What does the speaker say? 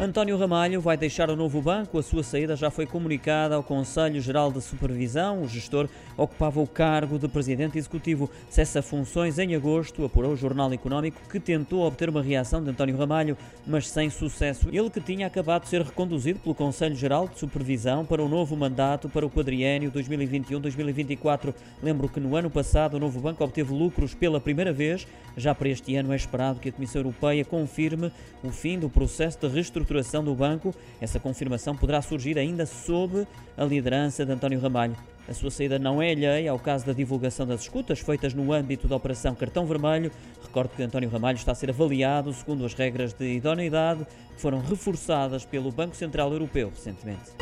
António Ramalho vai deixar o novo banco. A sua saída já foi comunicada ao Conselho Geral de Supervisão. O gestor ocupava o cargo de presidente executivo. Cessa funções em agosto, apurou o Jornal Económico, que tentou obter uma reação de António Ramalho, mas sem sucesso. Ele que tinha acabado de ser reconduzido pelo Conselho Geral de Supervisão para o novo mandato para o quadriênio 2021-2024. Lembro que no ano passado o novo banco obteve lucros pela primeira vez. Já para este ano é esperado que a Comissão Europeia confirme o fim do processo de reestruturação reestruturação do banco. Essa confirmação poderá surgir ainda sob a liderança de António Ramalho. A sua saída não é alheia ao caso da divulgação das escutas feitas no âmbito da Operação Cartão Vermelho. Recordo que António Ramalho está a ser avaliado segundo as regras de idoneidade que foram reforçadas pelo Banco Central Europeu recentemente.